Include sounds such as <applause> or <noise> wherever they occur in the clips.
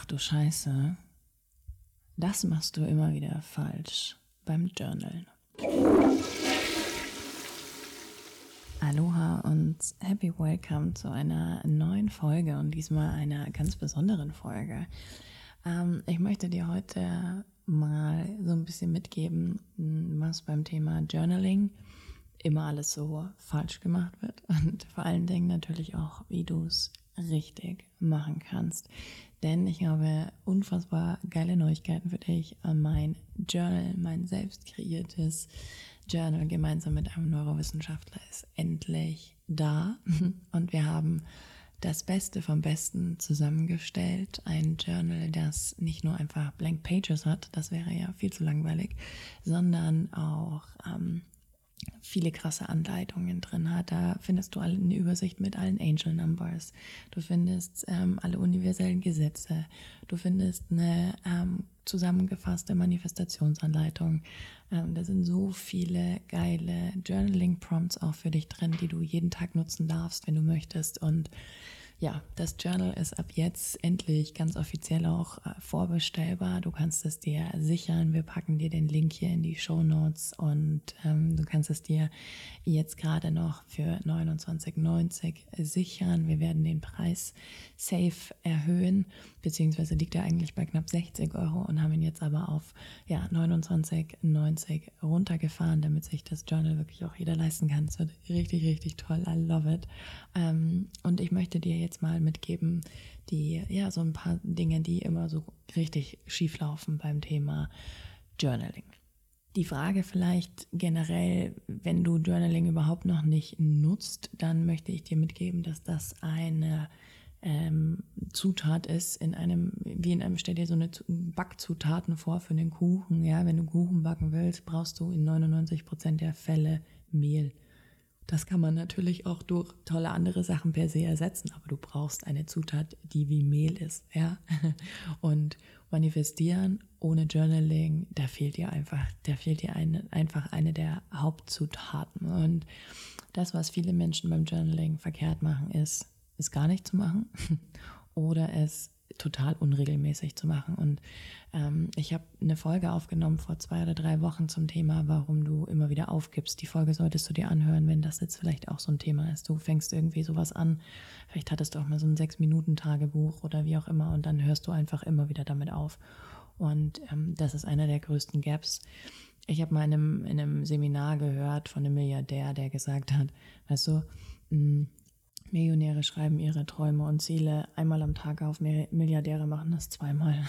Ach du Scheiße. Das machst du immer wieder falsch beim Journal. Aloha und happy welcome zu einer neuen Folge und diesmal einer ganz besonderen Folge. Ähm, ich möchte dir heute mal so ein bisschen mitgeben, was beim Thema Journaling immer alles so falsch gemacht wird <laughs> und vor allen Dingen natürlich auch, wie du es richtig machen kannst. Denn ich habe unfassbar geile Neuigkeiten für dich. Mein Journal, mein selbst kreiertes Journal gemeinsam mit einem Neurowissenschaftler ist endlich da. <laughs> Und wir haben das Beste vom Besten zusammengestellt. Ein Journal, das nicht nur einfach Blank Pages hat, das wäre ja viel zu langweilig, sondern auch ähm, viele krasse Anleitungen drin hat. Da findest du eine Übersicht mit allen Angel Numbers. Du findest ähm, alle universellen Gesetze. Du findest eine ähm, zusammengefasste Manifestationsanleitung. Ähm, da sind so viele geile Journaling-Prompts auch für dich drin, die du jeden Tag nutzen darfst, wenn du möchtest. Und ja, das Journal ist ab jetzt endlich ganz offiziell auch äh, vorbestellbar. Du kannst es dir sichern. Wir packen dir den Link hier in die Show Notes und ähm, du kannst es dir jetzt gerade noch für 29,90 sichern. Wir werden den Preis safe erhöhen, beziehungsweise liegt er eigentlich bei knapp 60 Euro und haben ihn jetzt aber auf ja, 29,90 runtergefahren, damit sich das Journal wirklich auch jeder leisten kann. Es wird richtig, richtig toll. I love it. Ähm, und ich möchte dir jetzt mal mitgeben, die, ja, so ein paar Dinge, die immer so richtig schief laufen beim Thema Journaling. Die Frage vielleicht generell, wenn du Journaling überhaupt noch nicht nutzt, dann möchte ich dir mitgeben, dass das eine ähm, Zutat ist in einem, wie in einem, stell dir so eine Backzutaten vor für den Kuchen. Ja, wenn du Kuchen backen willst, brauchst du in 99 Prozent der Fälle Mehl. Das kann man natürlich auch durch tolle andere Sachen per se ersetzen, aber du brauchst eine Zutat, die wie Mehl ist, ja. <laughs> Und manifestieren ohne Journaling, da fehlt dir einfach, da fehlt dir eine, einfach eine der Hauptzutaten. Und das, was viele Menschen beim Journaling verkehrt machen, ist, es gar nicht zu machen <laughs> oder es total unregelmäßig zu machen. Und ähm, ich habe eine Folge aufgenommen vor zwei oder drei Wochen zum Thema, warum du immer wieder aufgibst. Die Folge solltest du dir anhören, wenn das jetzt vielleicht auch so ein Thema ist. Du fängst irgendwie sowas an. Vielleicht hattest du auch mal so ein Sechs-Minuten-Tagebuch oder wie auch immer und dann hörst du einfach immer wieder damit auf. Und ähm, das ist einer der größten Gaps. Ich habe mal in einem, in einem Seminar gehört von einem Milliardär, der gesagt hat, weißt du, mh, mm, Millionäre schreiben ihre Träume und Ziele einmal am Tag auf, Milliardäre machen das zweimal.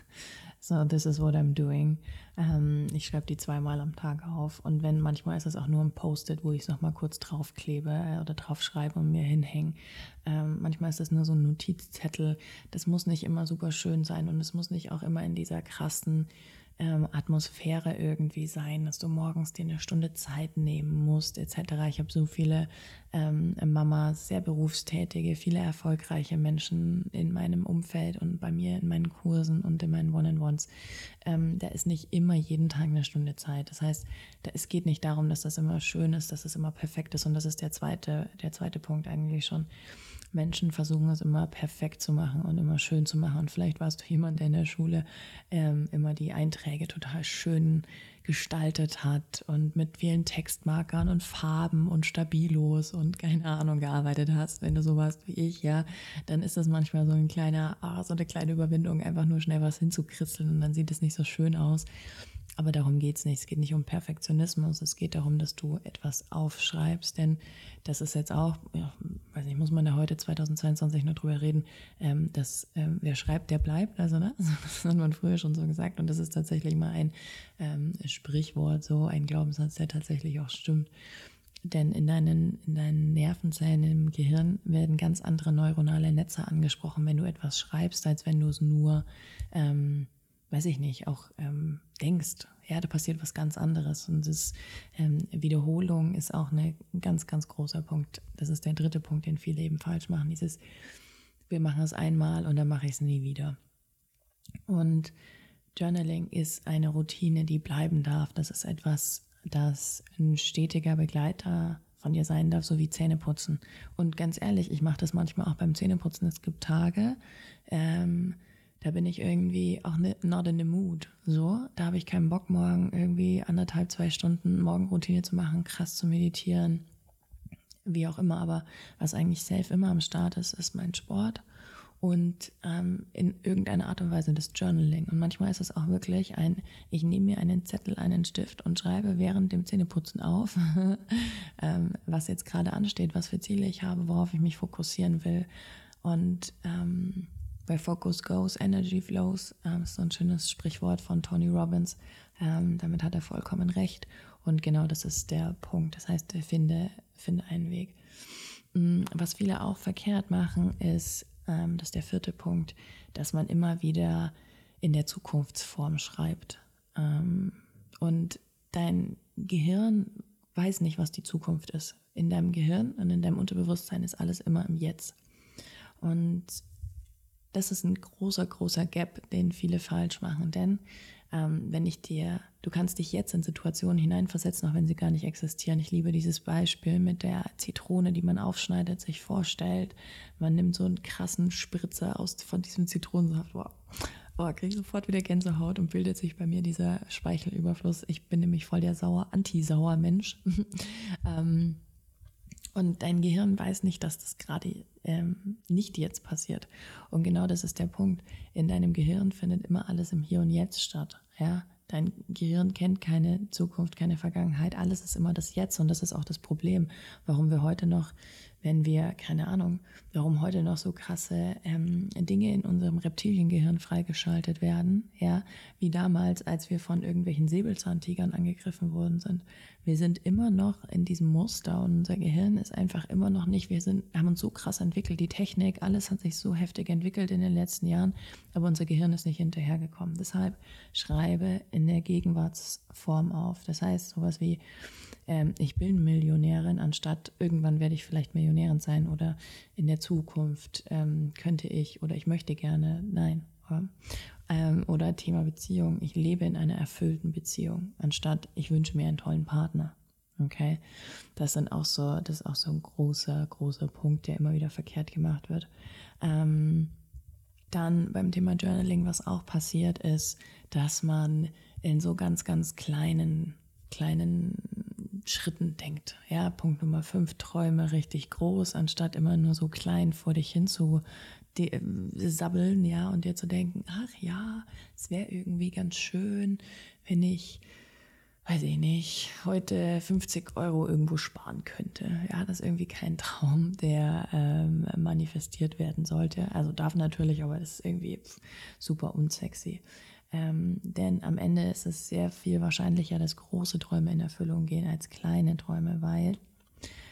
<laughs> so, this is what I'm doing. Ähm, ich schreibe die zweimal am Tag auf und wenn, manchmal ist es auch nur ein Post-it, wo ich es nochmal kurz draufklebe äh, oder draufschreibe und mir hinhänge. Ähm, manchmal ist es nur so ein Notizzettel. Das muss nicht immer super schön sein und es muss nicht auch immer in dieser krassen ähm, Atmosphäre irgendwie sein, dass du morgens dir eine Stunde Zeit nehmen musst, etc. Ich habe so viele ähm, Mamas, sehr berufstätige, viele erfolgreiche Menschen in meinem Umfeld und bei mir in meinen Kursen und in meinen One-on-Ones. Ähm, da ist nicht immer jeden Tag eine Stunde Zeit. Das heißt, da, es geht nicht darum, dass das immer schön ist, dass es immer perfekt ist und das ist der zweite, der zweite Punkt eigentlich schon Menschen versuchen es immer perfekt zu machen und immer schön zu machen. Und vielleicht warst du jemand, der in der Schule ähm, immer die Einträge total schön gestaltet hat und mit vielen Textmarkern und Farben und Stabilos und keine Ahnung gearbeitet hast. Wenn du so warst wie ich, ja, dann ist das manchmal so ein kleiner, ah, so eine kleine Überwindung, einfach nur schnell was hinzukritzeln und dann sieht es nicht so schön aus. Aber darum geht's nicht. Es geht nicht um Perfektionismus. Es geht darum, dass du etwas aufschreibst. Denn das ist jetzt auch, ja, weiß nicht, muss man da heute 2022 nur drüber reden, ähm, dass ähm, wer schreibt, der bleibt. Also, ne? <laughs> Das hat man früher schon so gesagt. Und das ist tatsächlich mal ein ähm, Sprichwort, so ein Glaubenssatz, der tatsächlich auch stimmt. Denn in deinen, in deinen Nervenzellen im Gehirn werden ganz andere neuronale Netze angesprochen, wenn du etwas schreibst, als wenn du es nur ähm, weiß ich nicht, auch ähm, denkst, ja, da passiert was ganz anderes. Und das ähm, Wiederholung ist auch ein ganz, ganz großer Punkt. Das ist der dritte Punkt, den viele eben falsch machen. Dieses, wir machen es einmal und dann mache ich es nie wieder. Und Journaling ist eine Routine, die bleiben darf. Das ist etwas, das ein stetiger Begleiter von dir sein darf, so wie Zähneputzen. Und ganz ehrlich, ich mache das manchmal auch beim Zähneputzen. Es gibt Tage, ähm, da bin ich irgendwie auch not in the mood. So, da habe ich keinen Bock, morgen irgendwie anderthalb, zwei Stunden Morgenroutine zu machen, krass zu meditieren, wie auch immer. Aber was eigentlich safe immer am Start ist, ist mein Sport und ähm, in irgendeiner Art und Weise das Journaling. Und manchmal ist es auch wirklich ein, ich nehme mir einen Zettel, einen Stift und schreibe während dem Zähneputzen auf, <laughs> ähm, was jetzt gerade ansteht, was für Ziele ich habe, worauf ich mich fokussieren will. Und ähm, bei Focus Goes, Energy Flows, ähm, ist so ein schönes Sprichwort von Tony Robbins. Ähm, damit hat er vollkommen recht. Und genau das ist der Punkt. Das heißt, finde, finde einen Weg. Mm, was viele auch verkehrt machen, ist, ähm, das der vierte Punkt, dass man immer wieder in der Zukunftsform schreibt. Ähm, und dein Gehirn weiß nicht, was die Zukunft ist. In deinem Gehirn und in deinem Unterbewusstsein ist alles immer im Jetzt. Und das ist ein großer, großer Gap, den viele falsch machen. Denn ähm, wenn ich dir, du kannst dich jetzt in Situationen hineinversetzen, auch wenn sie gar nicht existieren. Ich liebe dieses Beispiel mit der Zitrone, die man aufschneidet, sich vorstellt. Man nimmt so einen krassen Spritzer aus von diesem Zitronensaft. Wow. Oh, kriege ich sofort wieder Gänsehaut und bildet sich bei mir dieser Speichelüberfluss. Ich bin nämlich voll der sauer, anti-sauer Mensch. <laughs> ähm, und dein Gehirn weiß nicht, dass das gerade ähm, nicht jetzt passiert. Und genau das ist der Punkt. In deinem Gehirn findet immer alles im Hier und Jetzt statt. Ja, dein Gehirn kennt keine Zukunft, keine Vergangenheit. Alles ist immer das Jetzt. Und das ist auch das Problem, warum wir heute noch wenn wir, keine Ahnung, warum heute noch so krasse ähm, Dinge in unserem Reptiliengehirn freigeschaltet werden, ja, wie damals, als wir von irgendwelchen Säbelzahntigern angegriffen worden sind. Wir sind immer noch in diesem Muster und unser Gehirn ist einfach immer noch nicht, wir sind, haben uns so krass entwickelt, die Technik, alles hat sich so heftig entwickelt in den letzten Jahren, aber unser Gehirn ist nicht hinterhergekommen. Deshalb schreibe in der Gegenwartsform auf. Das heißt, sowas wie, ähm, ich bin Millionärin, anstatt irgendwann werde ich vielleicht Millionärin sein oder in der Zukunft ähm, könnte ich oder ich möchte gerne, nein. Oder, ähm, oder Thema Beziehung, ich lebe in einer erfüllten Beziehung, anstatt ich wünsche mir einen tollen Partner. Okay, das sind auch so, das ist auch so ein großer, großer Punkt, der immer wieder verkehrt gemacht wird. Ähm, dann beim Thema Journaling, was auch passiert ist, dass man in so ganz, ganz kleinen, kleinen Schritten denkt. Ja, Punkt Nummer fünf, träume richtig groß, anstatt immer nur so klein vor dich hin zu äh, sabbeln, ja, und dir zu denken, ach ja, es wäre irgendwie ganz schön, wenn ich, weiß ich nicht, heute 50 Euro irgendwo sparen könnte. Ja, das ist irgendwie kein <laughs> Traum, der ähm, manifestiert werden sollte. Also darf natürlich, aber das ist irgendwie super unsexy. Ähm, denn am Ende ist es sehr viel wahrscheinlicher, dass große Träume in Erfüllung gehen als kleine Träume, weil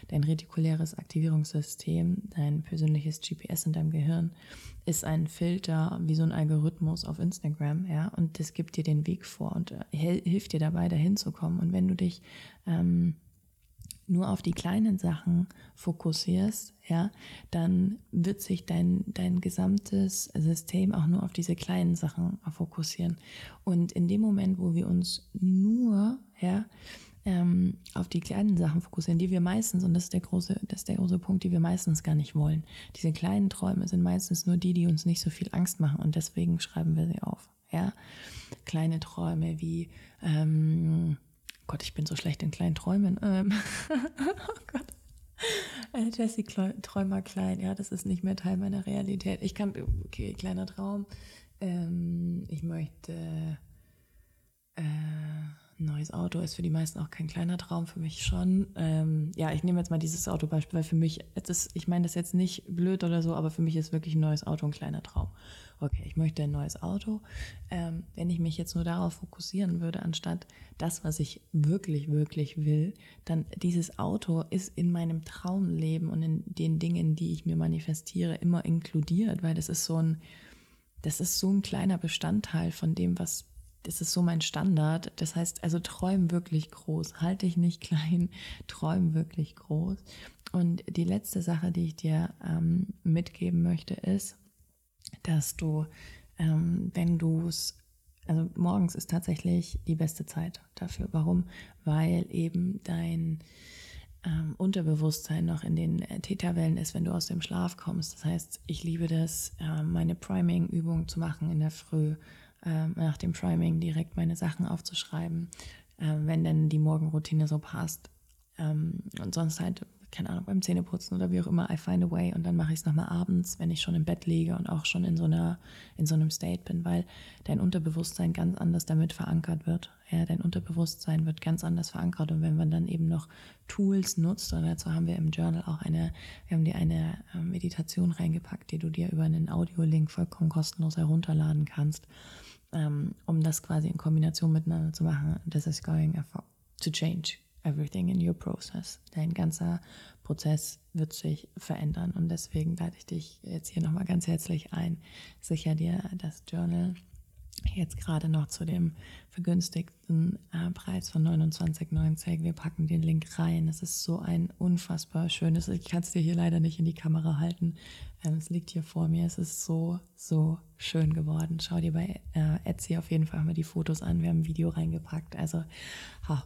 dein retikuläres Aktivierungssystem, dein persönliches GPS in deinem Gehirn, ist ein Filter wie so ein Algorithmus auf Instagram, ja, und das gibt dir den Weg vor und äh, hilft dir dabei, dahin zu kommen. Und wenn du dich ähm, nur auf die kleinen Sachen fokussierst, ja, dann wird sich dein, dein gesamtes System auch nur auf diese kleinen Sachen fokussieren. Und in dem Moment, wo wir uns nur, ja, ähm, auf die kleinen Sachen fokussieren, die wir meistens, und das ist der große, das ist der große Punkt, die wir meistens gar nicht wollen. Diese kleinen Träume sind meistens nur die, die uns nicht so viel Angst machen und deswegen schreiben wir sie auf. Ja, kleine Träume wie ähm, Gott, ich bin so schlecht in kleinen Träumen. Ähm, <laughs> oh Gott. Äh, Jessie Träumer klein, ja, das ist nicht mehr Teil meiner Realität. Ich kann, okay, kleiner Traum. Ähm, ich möchte neues Auto ist für die meisten auch kein kleiner Traum, für mich schon. Ähm, ja, ich nehme jetzt mal dieses Autobeispiel, weil für mich, ist, ich meine das jetzt nicht blöd oder so, aber für mich ist wirklich ein neues Auto ein kleiner Traum okay, ich möchte ein neues Auto. Ähm, wenn ich mich jetzt nur darauf fokussieren würde, anstatt das, was ich wirklich, wirklich will, dann dieses Auto ist in meinem Traumleben und in den Dingen, die ich mir manifestiere, immer inkludiert, weil das ist so ein, das ist so ein kleiner Bestandteil von dem, was das ist so mein Standard. Das heißt, also träum wirklich groß, halte dich nicht klein, <laughs> träum wirklich groß. Und die letzte Sache, die ich dir ähm, mitgeben möchte, ist, dass du, ähm, wenn du es, also morgens ist tatsächlich die beste Zeit dafür. Warum? Weil eben dein, ähm, Unterbewusstsein noch in den äh, Täterwellen ist, wenn du aus dem Schlaf kommst. Das heißt, ich liebe das, äh, meine Priming-Übung zu machen in der Früh, äh, nach dem Priming direkt meine Sachen aufzuschreiben, äh, wenn denn die Morgenroutine so passt. Ähm, und sonst halt keine Ahnung, beim Zähneputzen oder wie auch immer, I find a way und dann mache ich es nochmal abends, wenn ich schon im Bett liege und auch schon in so einer, in so einem State bin, weil dein Unterbewusstsein ganz anders damit verankert wird. Ja, dein Unterbewusstsein wird ganz anders verankert und wenn man dann eben noch Tools nutzt, und dazu haben wir im Journal auch eine, wir haben dir eine ähm, Meditation reingepackt, die du dir über einen Audiolink vollkommen kostenlos herunterladen kannst, ähm, um das quasi in Kombination miteinander zu machen. This is going to change everything in your process. Dein ganzer Prozess wird sich verändern und deswegen lade ich dich jetzt hier nochmal ganz herzlich ein. Sicher dir das Journal jetzt gerade noch zu dem vergünstigten äh, Preis von 29,90. Wir packen den Link rein. Es ist so ein unfassbar schönes, ich kann es dir hier leider nicht in die Kamera halten. Ähm, es liegt hier vor mir. Es ist so, so schön geworden. Schau dir bei äh, Etsy auf jeden Fall mal die Fotos an. Wir haben ein Video reingepackt. Also, ha.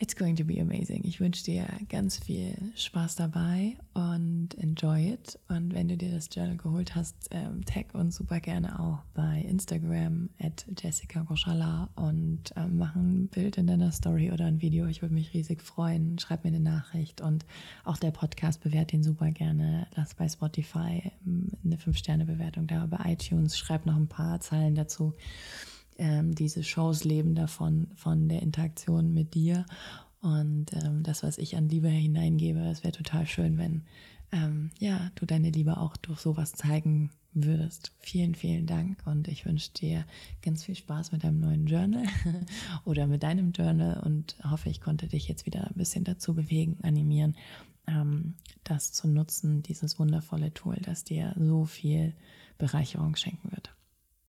It's going to be amazing. Ich wünsche dir ganz viel Spaß dabei und enjoy it. Und wenn du dir das Journal geholt hast, ähm, tag uns super gerne auch bei Instagram at Jessica Goshala und ähm, mach ein Bild in deiner Story oder ein Video. Ich würde mich riesig freuen. Schreib mir eine Nachricht und auch der Podcast bewährt den super gerne. Lass bei Spotify ähm, eine 5-Sterne-Bewertung da, bei iTunes. Schreib noch ein paar Zeilen dazu ähm, diese Shows leben davon, von der Interaktion mit dir. Und ähm, das, was ich an Liebe hineingebe, es wäre total schön, wenn ähm, ja, du deine Liebe auch durch sowas zeigen würdest. Vielen, vielen Dank und ich wünsche dir ganz viel Spaß mit deinem neuen Journal <laughs> oder mit deinem Journal und hoffe, ich konnte dich jetzt wieder ein bisschen dazu bewegen, animieren, ähm, das zu nutzen, dieses wundervolle Tool, das dir so viel Bereicherung schenken wird.